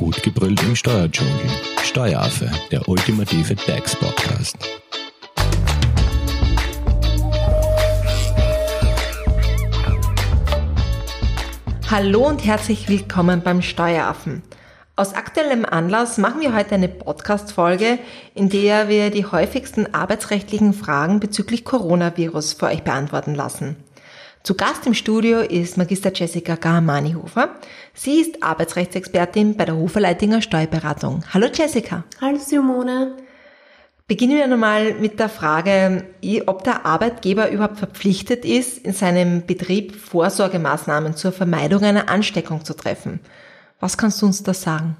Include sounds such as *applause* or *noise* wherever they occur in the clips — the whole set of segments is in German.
Gut gebrüllt im Steuerdschungel. Steueraffe, der ultimative DAX-Podcast. Hallo und herzlich willkommen beim Steueraffen. Aus aktuellem Anlass machen wir heute eine Podcast-Folge, in der wir die häufigsten arbeitsrechtlichen Fragen bezüglich Coronavirus für euch beantworten lassen. Zu Gast im Studio ist Magister Jessica Gahamani-Hofer. Sie ist Arbeitsrechtsexpertin bei der Hofer-Leitinger Steuerberatung. Hallo Jessica. Hallo Simone. Beginnen wir nochmal mit der Frage, ob der Arbeitgeber überhaupt verpflichtet ist, in seinem Betrieb Vorsorgemaßnahmen zur Vermeidung einer Ansteckung zu treffen. Was kannst du uns da sagen?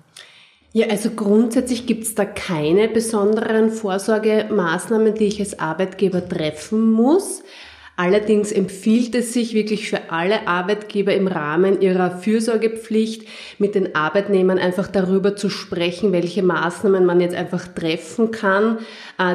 Ja, also grundsätzlich gibt es da keine besonderen Vorsorgemaßnahmen, die ich als Arbeitgeber treffen muss. Allerdings empfiehlt es sich wirklich für alle Arbeitgeber im Rahmen ihrer Fürsorgepflicht mit den Arbeitnehmern einfach darüber zu sprechen, welche Maßnahmen man jetzt einfach treffen kann,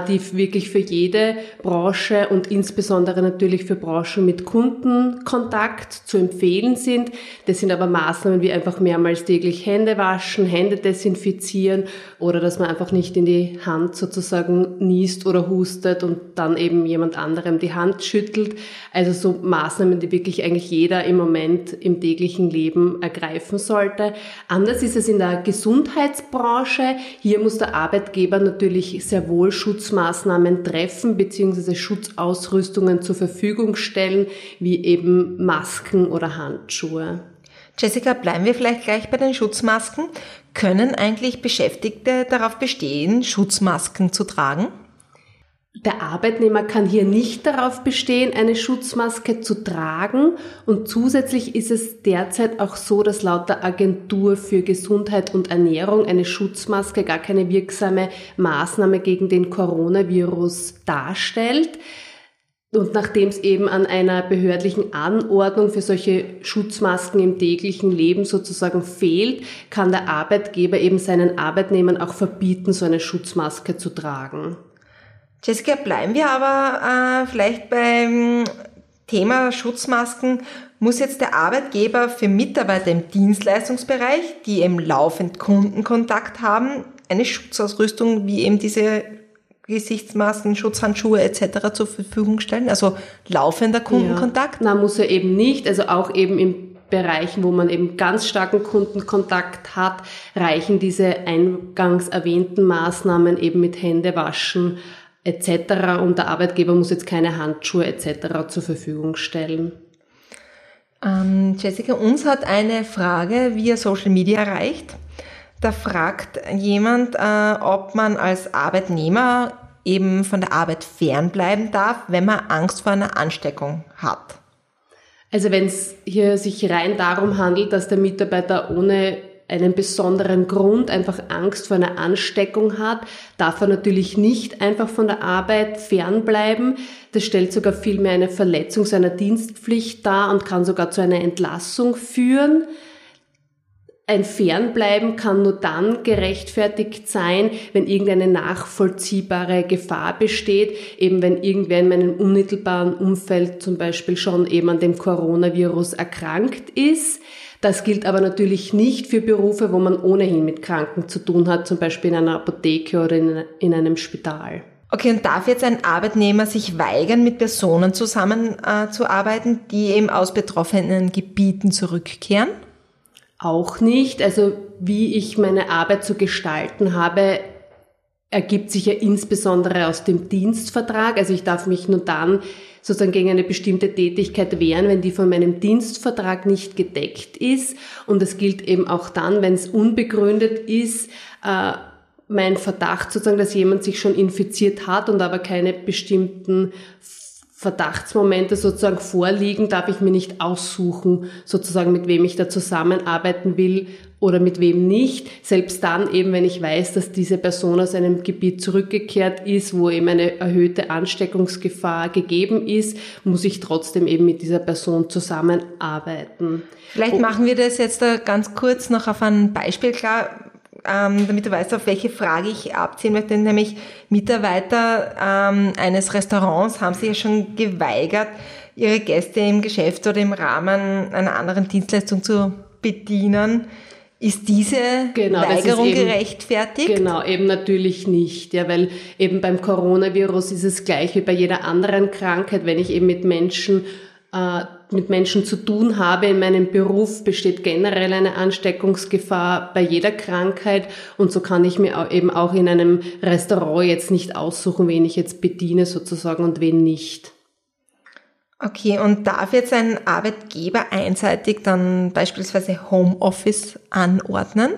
die wirklich für jede Branche und insbesondere natürlich für Branchen mit Kundenkontakt zu empfehlen sind. Das sind aber Maßnahmen wie einfach mehrmals täglich Hände waschen, Hände desinfizieren oder dass man einfach nicht in die Hand sozusagen niest oder hustet und dann eben jemand anderem die Hand schüttelt. Also so Maßnahmen, die wirklich eigentlich jeder im Moment im täglichen Leben ergreifen sollte. Anders ist es in der Gesundheitsbranche. Hier muss der Arbeitgeber natürlich sehr wohl Schutzmaßnahmen treffen bzw. Schutzausrüstungen zur Verfügung stellen, wie eben Masken oder Handschuhe. Jessica, bleiben wir vielleicht gleich bei den Schutzmasken. Können eigentlich Beschäftigte darauf bestehen, Schutzmasken zu tragen? Der Arbeitnehmer kann hier nicht darauf bestehen, eine Schutzmaske zu tragen. Und zusätzlich ist es derzeit auch so, dass laut der Agentur für Gesundheit und Ernährung eine Schutzmaske gar keine wirksame Maßnahme gegen den Coronavirus darstellt. Und nachdem es eben an einer behördlichen Anordnung für solche Schutzmasken im täglichen Leben sozusagen fehlt, kann der Arbeitgeber eben seinen Arbeitnehmern auch verbieten, so eine Schutzmaske zu tragen. Jessica, bleiben wir aber äh, vielleicht beim Thema Schutzmasken. Muss jetzt der Arbeitgeber für Mitarbeiter im Dienstleistungsbereich, die eben laufend Kundenkontakt haben, eine Schutzausrüstung wie eben diese Gesichtsmasken, Schutzhandschuhe etc. zur Verfügung stellen? Also laufender Kundenkontakt? Ja, na, muss er eben nicht. Also auch eben im Bereichen, wo man eben ganz starken Kundenkontakt hat, reichen diese eingangs erwähnten Maßnahmen eben mit Händewaschen etc. Und der Arbeitgeber muss jetzt keine Handschuhe etc. zur Verfügung stellen. Ähm, Jessica, uns hat eine Frage via Social Media erreicht. Da fragt jemand, äh, ob man als Arbeitnehmer eben von der Arbeit fernbleiben darf, wenn man Angst vor einer Ansteckung hat. Also wenn es hier sich rein darum handelt, dass der Mitarbeiter ohne einen besonderen Grund, einfach Angst vor einer Ansteckung hat, darf er natürlich nicht einfach von der Arbeit fernbleiben. Das stellt sogar vielmehr eine Verletzung seiner Dienstpflicht dar und kann sogar zu einer Entlassung führen. Ein Fernbleiben kann nur dann gerechtfertigt sein, wenn irgendeine nachvollziehbare Gefahr besteht, eben wenn irgendwer in meinem unmittelbaren Umfeld zum Beispiel schon eben an dem Coronavirus erkrankt ist. Das gilt aber natürlich nicht für Berufe, wo man ohnehin mit Kranken zu tun hat, zum Beispiel in einer Apotheke oder in, einem Spital. Okay, und darf jetzt ein Arbeitnehmer sich weigern, mit Personen zusammenzuarbeiten, äh, die eben aus betroffenen Gebieten zurückkehren? Auch nicht. Also wie ich meine Arbeit zu gestalten habe, ergibt sich ja insbesondere aus dem Dienstvertrag. Also ich darf mich nur dann sozusagen gegen eine bestimmte Tätigkeit wehren, wenn die von meinem Dienstvertrag nicht gedeckt ist. Und das gilt eben auch dann, wenn es unbegründet ist, äh, mein Verdacht sozusagen, dass jemand sich schon infiziert hat und aber keine bestimmten Verdachtsmomente sozusagen vorliegen, darf ich mir nicht aussuchen, sozusagen mit wem ich da zusammenarbeiten will oder mit wem nicht. Selbst dann eben, wenn ich weiß, dass diese Person aus einem Gebiet zurückgekehrt ist, wo eben eine erhöhte Ansteckungsgefahr gegeben ist, muss ich trotzdem eben mit dieser Person zusammenarbeiten. Vielleicht machen wir das jetzt da ganz kurz noch auf ein Beispiel klar ähm, damit du weißt, auf welche Frage ich abziehen möchte, nämlich Mitarbeiter ähm, eines Restaurants haben sich ja schon geweigert, ihre Gäste im Geschäft oder im Rahmen einer anderen Dienstleistung zu bedienen. Ist diese genau, Weigerung eben, gerechtfertigt? Genau, eben natürlich nicht, ja, weil eben beim Coronavirus ist es gleich wie bei jeder anderen Krankheit, wenn ich eben mit Menschen äh, mit Menschen zu tun habe in meinem Beruf, besteht generell eine Ansteckungsgefahr bei jeder Krankheit und so kann ich mir eben auch in einem Restaurant jetzt nicht aussuchen, wen ich jetzt bediene sozusagen und wen nicht. Okay, und darf jetzt ein Arbeitgeber einseitig dann beispielsweise Homeoffice anordnen?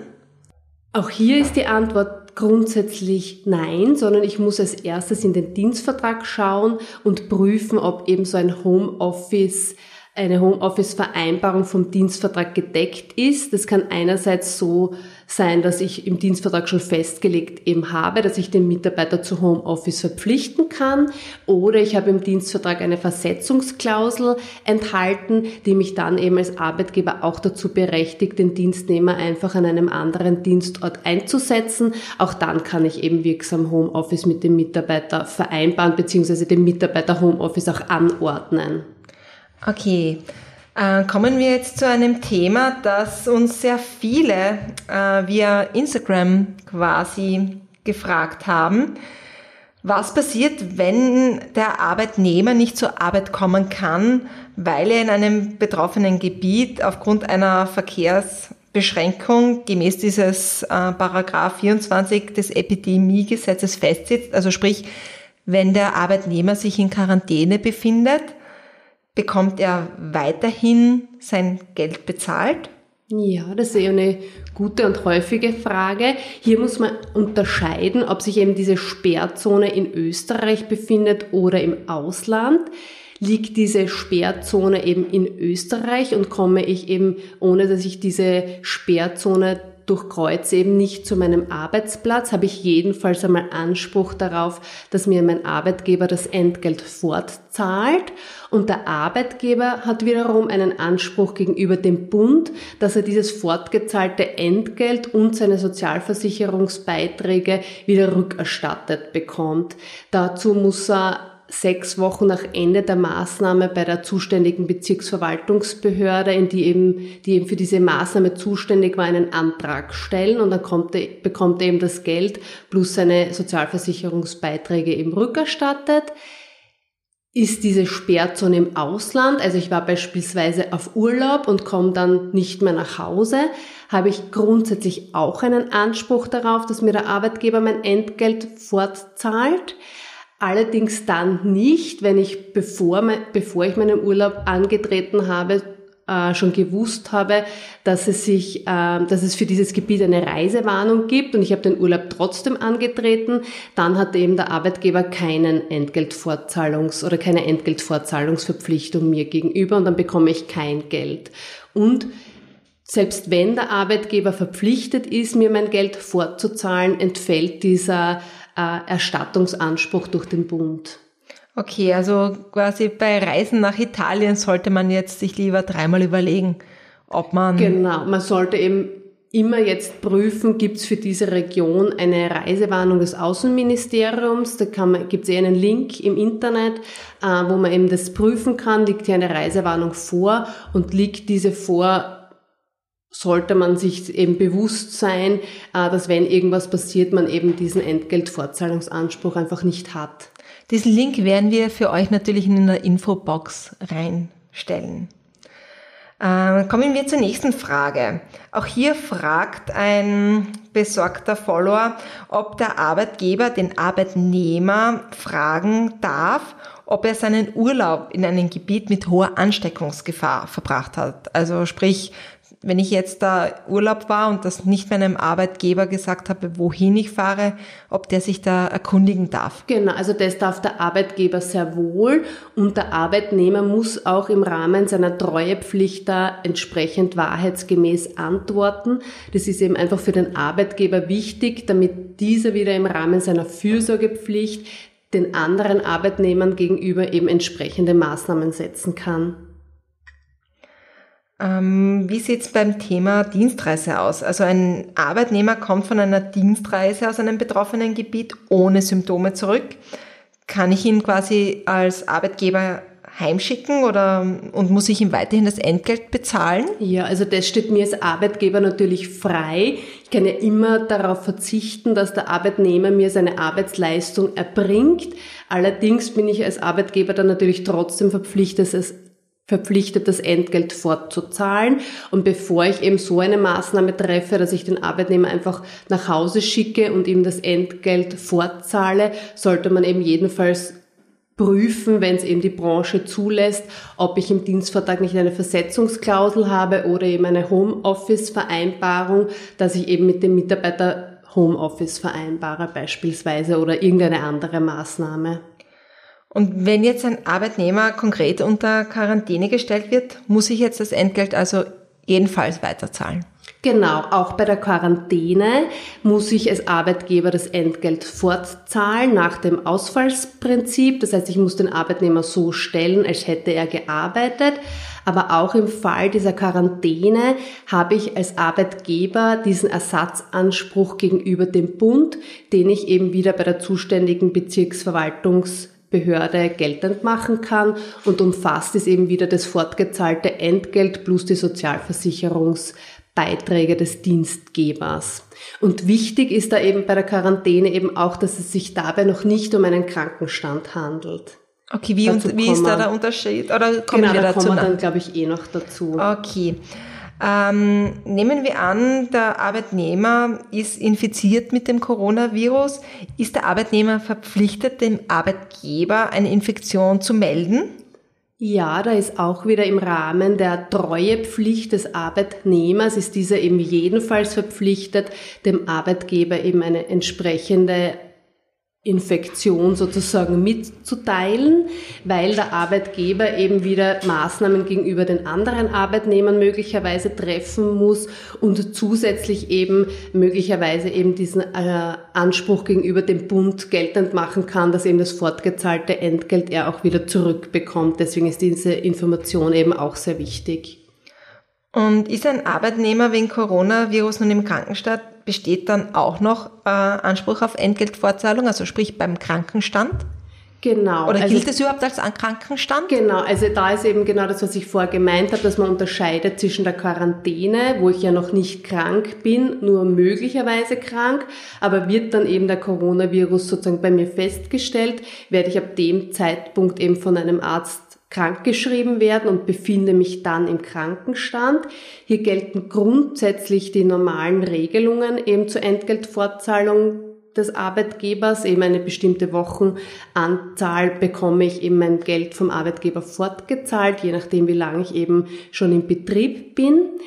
Auch hier ist die Antwort grundsätzlich nein, sondern ich muss als erstes in den Dienstvertrag schauen und prüfen, ob eben so ein Homeoffice eine Homeoffice-Vereinbarung vom Dienstvertrag gedeckt ist. Das kann einerseits so sein, dass ich im Dienstvertrag schon festgelegt eben habe, dass ich den Mitarbeiter zu Homeoffice verpflichten kann oder ich habe im Dienstvertrag eine Versetzungsklausel enthalten, die mich dann eben als Arbeitgeber auch dazu berechtigt, den Dienstnehmer einfach an einem anderen Dienstort einzusetzen. Auch dann kann ich eben wirksam Homeoffice mit dem Mitarbeiter vereinbaren bzw. dem Mitarbeiter Homeoffice auch anordnen. Okay, äh, kommen wir jetzt zu einem Thema, das uns sehr viele äh, via Instagram quasi gefragt haben. Was passiert, wenn der Arbeitnehmer nicht zur Arbeit kommen kann, weil er in einem betroffenen Gebiet aufgrund einer Verkehrsbeschränkung gemäß dieses äh, Paragraph 24 des Epidemiegesetzes festsitzt? Also sprich, wenn der Arbeitnehmer sich in Quarantäne befindet bekommt er weiterhin sein Geld bezahlt? Ja, das ist eine gute und häufige Frage. Hier muss man unterscheiden, ob sich eben diese Sperrzone in Österreich befindet oder im Ausland. Liegt diese Sperrzone eben in Österreich und komme ich eben, ohne dass ich diese Sperrzone durchkreuze eben nicht zu meinem Arbeitsplatz, habe ich jedenfalls einmal Anspruch darauf, dass mir mein Arbeitgeber das Entgelt fortzahlt und der Arbeitgeber hat wiederum einen Anspruch gegenüber dem Bund, dass er dieses fortgezahlte Entgelt und seine Sozialversicherungsbeiträge wieder rückerstattet bekommt. Dazu muss er sechs Wochen nach Ende der Maßnahme bei der zuständigen Bezirksverwaltungsbehörde, in die eben, die eben für diese Maßnahme zuständig war, einen Antrag stellen und dann kommt bekommt er eben das Geld plus seine Sozialversicherungsbeiträge eben rückerstattet. Ist diese Sperrzone im Ausland, also ich war beispielsweise auf Urlaub und komme dann nicht mehr nach Hause, habe ich grundsätzlich auch einen Anspruch darauf, dass mir der Arbeitgeber mein Entgelt fortzahlt. Allerdings dann nicht, wenn ich, bevor, bevor ich meinen Urlaub angetreten habe, äh, schon gewusst habe, dass es sich, äh, dass es für dieses Gebiet eine Reisewarnung gibt und ich habe den Urlaub trotzdem angetreten, dann hat eben der Arbeitgeber keinen Entgeltfortzahlungs- oder keine Entgeltfortzahlungsverpflichtung mir gegenüber und dann bekomme ich kein Geld. Und selbst wenn der Arbeitgeber verpflichtet ist, mir mein Geld fortzuzahlen, entfällt dieser Erstattungsanspruch durch den Bund. Okay, also quasi bei Reisen nach Italien sollte man jetzt sich lieber dreimal überlegen, ob man. Genau, man sollte eben immer jetzt prüfen, gibt es für diese Region eine Reisewarnung des Außenministeriums. Da gibt es eh einen Link im Internet, äh, wo man eben das prüfen kann. Liegt hier eine Reisewarnung vor und liegt diese vor, sollte man sich eben bewusst sein, äh, dass wenn irgendwas passiert, man eben diesen Entgeltfortzahlungsanspruch einfach nicht hat. Diesen Link werden wir für euch natürlich in der Infobox reinstellen. Äh, kommen wir zur nächsten Frage. Auch hier fragt ein besorgter Follower, ob der Arbeitgeber den Arbeitnehmer fragen darf, ob er seinen Urlaub in einem Gebiet mit hoher Ansteckungsgefahr verbracht hat. Also sprich, wenn ich jetzt da Urlaub war und das nicht meinem Arbeitgeber gesagt habe, wohin ich fahre, ob der sich da erkundigen darf. Genau, also das darf der Arbeitgeber sehr wohl und der Arbeitnehmer muss auch im Rahmen seiner Treuepflicht da entsprechend wahrheitsgemäß antworten. Das ist eben einfach für den Arbeitgeber wichtig, damit dieser wieder im Rahmen seiner Fürsorgepflicht den anderen Arbeitnehmern gegenüber eben entsprechende Maßnahmen setzen kann. Ähm, wie sieht's beim Thema Dienstreise aus? Also ein Arbeitnehmer kommt von einer Dienstreise aus einem betroffenen Gebiet ohne Symptome zurück. Kann ich ihn quasi als Arbeitgeber heimschicken oder und muss ich ihm weiterhin das Entgelt bezahlen? Ja, also das steht mir als Arbeitgeber natürlich frei. Ich kann ja immer darauf verzichten, dass der Arbeitnehmer mir seine Arbeitsleistung erbringt. Allerdings bin ich als Arbeitgeber dann natürlich trotzdem verpflichtet, es verpflichtet, das Entgelt fortzuzahlen. Und bevor ich eben so eine Maßnahme treffe, dass ich den Arbeitnehmer einfach nach Hause schicke und ihm das Entgelt fortzahle, sollte man eben jedenfalls prüfen, wenn es eben die Branche zulässt, ob ich im Dienstvertrag nicht eine Versetzungsklausel habe oder eben eine Homeoffice-Vereinbarung, dass ich eben mit dem Mitarbeiter Homeoffice vereinbare beispielsweise oder irgendeine andere Maßnahme. Und wenn jetzt ein Arbeitnehmer konkret unter Quarantäne gestellt wird, muss ich jetzt das Entgelt also jedenfalls weiterzahlen? Genau, auch bei der Quarantäne muss ich als Arbeitgeber das Entgelt fortzahlen nach dem Ausfallsprinzip. Das heißt, ich muss den Arbeitnehmer so stellen, als hätte er gearbeitet. Aber auch im Fall dieser Quarantäne habe ich als Arbeitgeber diesen Ersatzanspruch gegenüber dem Bund, den ich eben wieder bei der zuständigen Bezirksverwaltungsbehörde geltend machen kann und umfasst es eben wieder das fortgezahlte Entgelt plus die Sozialversicherungs Beiträge des Dienstgebers. Und wichtig ist da eben bei der Quarantäne eben auch, dass es sich dabei noch nicht um einen Krankenstand handelt. Okay, wie, und, wie ist da der Unterschied? Oder kommen genau, wir da dazu? kommen wir dann, glaube ich, eh noch dazu. Okay. Ähm, nehmen wir an, der Arbeitnehmer ist infiziert mit dem Coronavirus. Ist der Arbeitnehmer verpflichtet, dem Arbeitgeber eine Infektion zu melden? Ja, da ist auch wieder im Rahmen der Treuepflicht des Arbeitnehmers ist dieser eben jedenfalls verpflichtet, dem Arbeitgeber eben eine entsprechende Infektion sozusagen mitzuteilen, weil der Arbeitgeber eben wieder Maßnahmen gegenüber den anderen Arbeitnehmern möglicherweise treffen muss und zusätzlich eben möglicherweise eben diesen äh, Anspruch gegenüber dem Bund geltend machen kann, dass eben das fortgezahlte Entgelt er auch wieder zurückbekommt. Deswegen ist diese Information eben auch sehr wichtig. Und ist ein Arbeitnehmer wegen Coronavirus nun im Krankenstand besteht dann auch noch äh, Anspruch auf Entgeltfortzahlung, also sprich beim Krankenstand? Genau. Oder also gilt es überhaupt als Krankenstand? Genau, also da ist eben genau das, was ich vorher gemeint habe, dass man unterscheidet zwischen der Quarantäne, wo ich ja noch nicht krank bin, nur möglicherweise krank, aber wird dann eben der Coronavirus sozusagen bei mir festgestellt, werde ich ab dem Zeitpunkt eben von einem Arzt krankgeschrieben werden und befinde mich dann im Krankenstand. Hier gelten grundsätzlich die normalen Regelungen eben zur Entgeltfortzahlung des Arbeitgebers. Eben eine bestimmte Wochenanzahl bekomme ich eben mein Geld vom Arbeitgeber fortgezahlt, je nachdem, wie lange ich eben schon im Betrieb bin.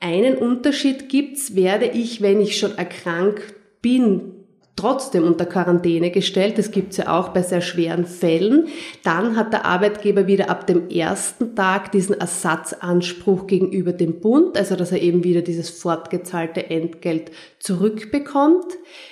Einen Unterschied gibt's, werde ich, wenn ich schon erkrankt bin, trotzdem unter Quarantäne gestellt. Das gibt's ja auch bei sehr schweren Fällen. Dann hat der Arbeitgeber wieder ab dem ersten Tag diesen Ersatzanspruch gegenüber dem Bund, also dass er eben wieder dieses fortgezahlte Entgelt zurückbekommt.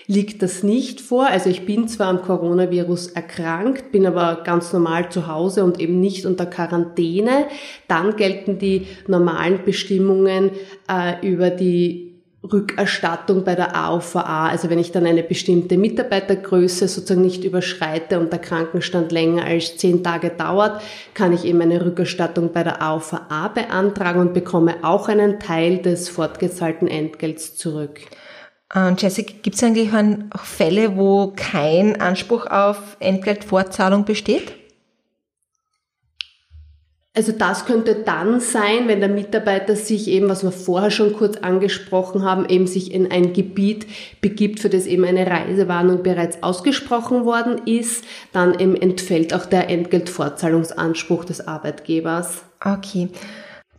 Liegt das nicht vor? Also ich bin zwar am Coronavirus erkrankt, bin aber ganz normal zu Hause und eben nicht unter Quarantäne. Dann gelten die normalen Bestimmungen äh, über die Rückerstattung bei der AOVA. Also wenn ich dann eine bestimmte Mitarbeitergröße sozusagen nicht überschreite und der Krankenstand länger als zehn Tage dauert, kann ich eben eine Rückerstattung bei der AOVA beantragen und bekomme auch einen Teil des fortgezahlten Entgelts zurück. Und Jessica, gibt es eigentlich auch Fälle, wo kein Anspruch auf Entgeltfortzahlung besteht? Also das könnte dann sein, wenn der Mitarbeiter sich eben, was wir vorher schon kurz angesprochen haben, eben sich in ein Gebiet begibt, für das eben eine Reisewarnung bereits ausgesprochen worden ist, dann eben entfällt auch der Entgeltfortzahlungsanspruch des Arbeitgebers. Okay.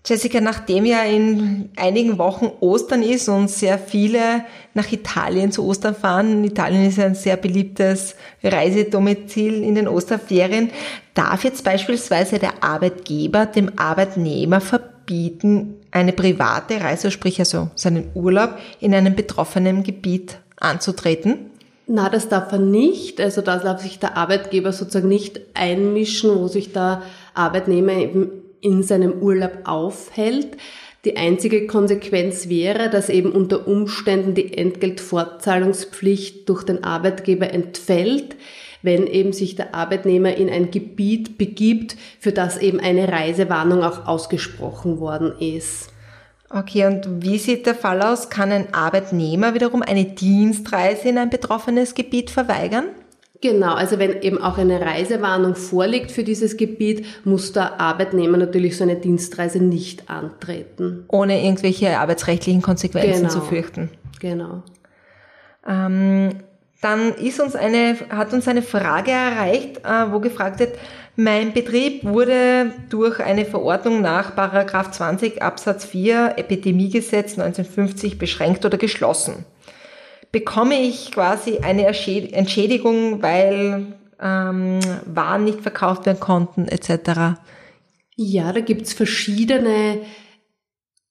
Jessica, nachdem ja in einigen Wochen Ostern ist und sehr viele nach Italien zu Ostern fahren, Italien ist ein sehr beliebtes Reisedomizil in den Osterferien, darf jetzt beispielsweise der Arbeitgeber dem Arbeitnehmer verbieten, eine private Reise, sprich also seinen Urlaub in einem betroffenen Gebiet anzutreten? Na, das darf er nicht. Also da darf sich der Arbeitgeber sozusagen nicht einmischen, wo sich der Arbeitnehmer eben in seinem Urlaub aufhält. Die einzige Konsequenz wäre, dass eben unter Umständen die Entgeltfortzahlungspflicht durch den Arbeitgeber entfällt, wenn eben sich der Arbeitnehmer in ein Gebiet begibt, für das eben eine Reisewarnung auch ausgesprochen worden ist. Okay, und wie sieht der Fall aus? Kann ein Arbeitnehmer wiederum eine Dienstreise in ein betroffenes Gebiet verweigern? Genau, also wenn eben auch eine Reisewarnung vorliegt für dieses Gebiet, muss der Arbeitnehmer natürlich so eine Dienstreise nicht antreten. Ohne irgendwelche arbeitsrechtlichen Konsequenzen genau. zu fürchten. Genau. Ähm, dann ist uns eine, hat uns eine Frage erreicht, äh, wo gefragt wird, mein Betrieb wurde durch eine Verordnung nach 20 Absatz 4 Epidemiegesetz 1950 beschränkt oder geschlossen bekomme ich quasi eine Entschädigung, weil ähm, Waren nicht verkauft werden konnten etc. Ja, da gibt's verschiedene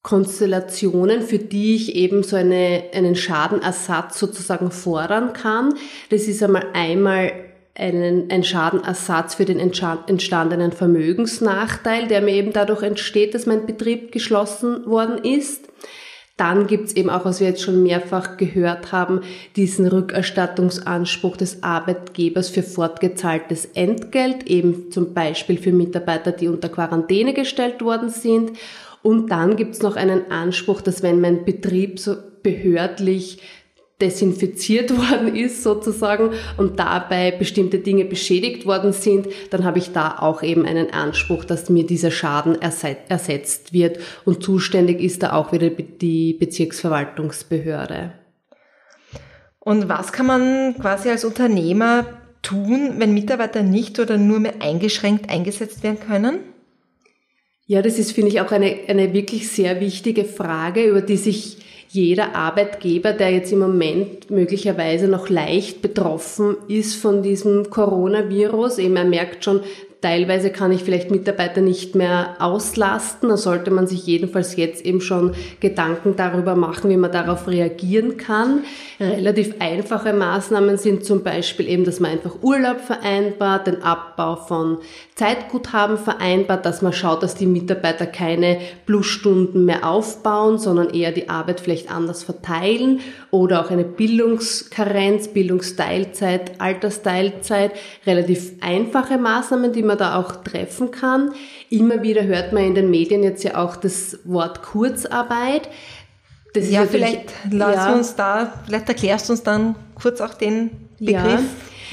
Konstellationen, für die ich eben so eine, einen Schadenersatz sozusagen fordern kann. Das ist einmal einmal einen, ein Schadenersatz für den entstandenen Vermögensnachteil, der mir eben dadurch entsteht, dass mein Betrieb geschlossen worden ist. Dann gibt's eben auch, was wir jetzt schon mehrfach gehört haben, diesen Rückerstattungsanspruch des Arbeitgebers für fortgezahltes Entgelt, eben zum Beispiel für Mitarbeiter, die unter Quarantäne gestellt worden sind. Und dann gibt's noch einen Anspruch, dass wenn mein Betrieb so behördlich desinfiziert *laughs* worden ist sozusagen und dabei bestimmte Dinge beschädigt worden sind, dann habe ich da auch eben einen Anspruch, dass mir dieser Schaden ersetzt wird und zuständig ist da auch wieder die Bezirksverwaltungsbehörde. Und was kann man quasi als Unternehmer tun, wenn Mitarbeiter nicht oder nur mehr eingeschränkt eingesetzt werden können? Ja, das ist, finde ich, auch eine, eine wirklich sehr wichtige Frage, über die sich jeder Arbeitgeber, der jetzt im Moment möglicherweise noch leicht betroffen ist von diesem Coronavirus, eben er merkt schon, Teilweise kann ich vielleicht Mitarbeiter nicht mehr auslasten. Da sollte man sich jedenfalls jetzt eben schon Gedanken darüber machen, wie man darauf reagieren kann. Relativ einfache Maßnahmen sind zum Beispiel eben, dass man einfach Urlaub vereinbart, den Abbau von Zeitguthaben vereinbart, dass man schaut, dass die Mitarbeiter keine Plusstunden mehr aufbauen, sondern eher die Arbeit vielleicht anders verteilen oder auch eine Bildungskarenz, Bildungsteilzeit, Altersteilzeit. Relativ einfache Maßnahmen, die man man da auch treffen kann. Immer wieder hört man in den Medien jetzt ja auch das Wort Kurzarbeit. Das ja, vielleicht lass ja, uns da, vielleicht erklärst du uns dann kurz auch den Begriff. Ja,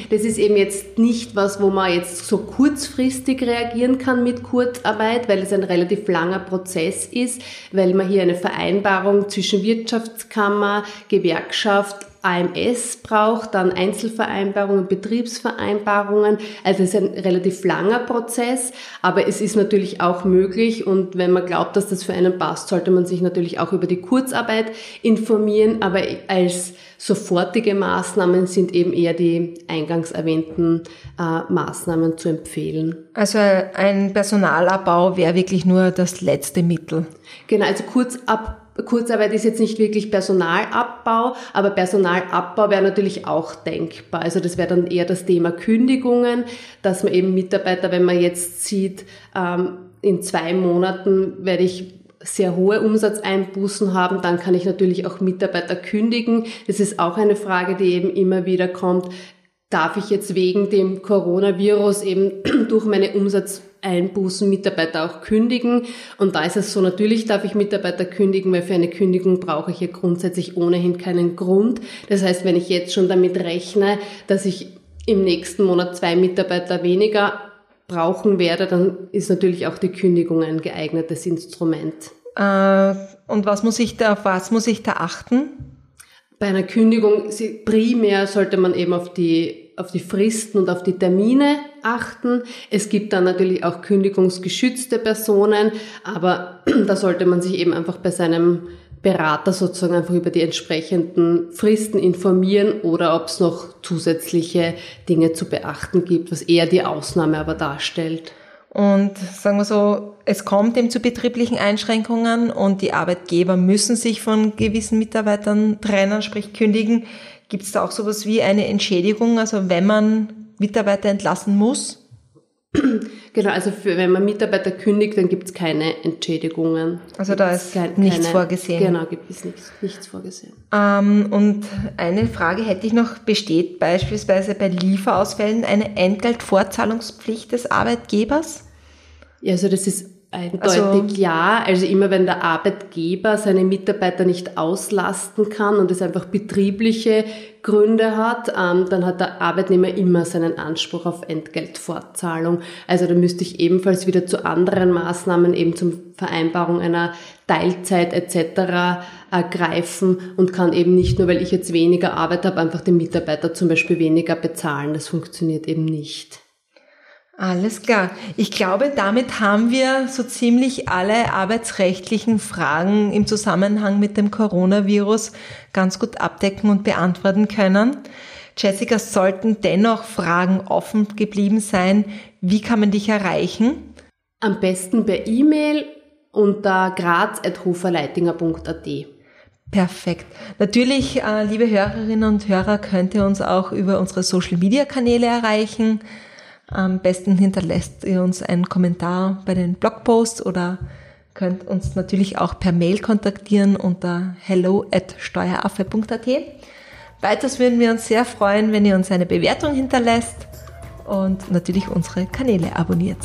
das ist eben jetzt nicht was, wo man jetzt so kurzfristig reagieren kann mit Kurzarbeit, weil es ein relativ langer Prozess ist, weil man hier eine Vereinbarung zwischen Wirtschaftskammer, Gewerkschaft, AMS braucht, dann Einzelvereinbarungen, Betriebsvereinbarungen. Also es ist ein relativ langer Prozess, aber es ist natürlich auch möglich und wenn man glaubt, dass das für einen passt, sollte man sich natürlich auch über die Kurzarbeit informieren, aber als sofortige Maßnahmen sind eben eher die eingangs erwähnten äh, Maßnahmen zu empfehlen. Also ein Personalabbau wäre wirklich nur das letzte Mittel. Genau, also Kurzab Kurzarbeit ist jetzt nicht wirklich Personalabbau, aber Personalabbau wäre natürlich auch denkbar. Also das wäre dann eher das Thema Kündigungen, dass man eben Mitarbeiter, wenn man jetzt sieht, ähm, in zwei Monaten werde ich sehr hohe Umsatzeinbußen haben, dann kann ich natürlich auch Mitarbeiter kündigen. Das ist auch eine Frage, die eben immer wieder kommt. Darf ich jetzt wegen dem Coronavirus eben *clears throat* durch meine Umsatz Einbußen Mitarbeiter auch kündigen. Und da ist es so, natürlich darf ich Mitarbeiter kündigen, weil für eine Kündigung brauche ich ja grundsätzlich ohnehin keinen Grund. Das heißt, wenn ich jetzt schon damit rechne, dass ich im nächsten Monat zwei Mitarbeiter weniger brauchen werde, dann ist natürlich auch die Kündigung ein geeignetes Instrument. Äh, und was muss ich da, auf was muss ich da achten? Bei einer Kündigung primär sollte man eben auf die auf die Fristen und auf die Termine achten. Es gibt dann natürlich auch kündigungsgeschützte Personen, aber *clears throat* da sollte man sich eben einfach bei seinem Berater sozusagen einfach über die entsprechenden Fristen informieren oder ob es noch zusätzliche Dinge zu beachten gibt, was eher die Ausnahme aber darstellt. Und sagen wir so, es kommt eben zu betrieblichen Einschränkungen und die Arbeitgeber müssen sich von gewissen Mitarbeitern trennen, sprich kündigen. Gibt es da auch sowas wie eine Entschädigung, also wenn man Mitarbeiter entlassen muss? *clears throat* Genau, also für, wenn man Mitarbeiter kündigt, dann gibt es keine Entschädigungen. Also da ist kein, nichts keine, vorgesehen. Genau, gibt es nichts, nichts vorgesehen. Ähm, und eine Frage hätte ich noch, besteht beispielsweise bei Lieferausfällen eine Entgeltvorzahlungspflicht des Arbeitgebers? Ja, also das ist Eindeutig also, ja. Also immer wenn der Arbeitgeber seine Mitarbeiter nicht auslasten kann und es einfach betriebliche Gründe hat, ähm, dann hat der Arbeitnehmer immer seinen Anspruch auf Entgeltfortzahlung. Also da müsste ich ebenfalls wieder zu anderen Maßnahmen, eben zum Vereinbarung einer Teilzeit etc. ergreifen und kann eben nicht nur, weil ich jetzt weniger Arbeit habe, einfach den Mitarbeiter zum Beispiel weniger bezahlen. Das funktioniert eben nicht. Alles klar. Ich glaube, damit haben wir so ziemlich alle arbeitsrechtlichen Fragen im Zusammenhang mit dem Coronavirus ganz gut abdecken und beantworten können. Jessica, sollten dennoch Fragen offen geblieben sein, wie kann man dich erreichen? Am besten per E-Mail unter graz.hoferleitinger.at. Perfekt. Natürlich, äh, liebe Hörerinnen und Hörer, könnt ihr uns auch über unsere Social-Media-Kanäle erreichen. Am besten hinterlässt ihr uns einen Kommentar bei den Blogposts oder könnt uns natürlich auch per Mail kontaktieren unter hello at steueraffe.at. Weiters würden wir uns sehr freuen, wenn ihr uns eine Bewertung hinterlässt und natürlich unsere Kanäle abonniert.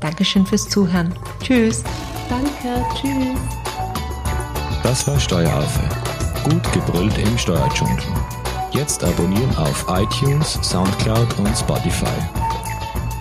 Dankeschön fürs Zuhören. Tschüss. Danke. Tschüss. Das war Steueraffe. Gut gebrüllt im Steuerdschungel. Jetzt abonnieren auf iTunes, Soundcloud und Spotify.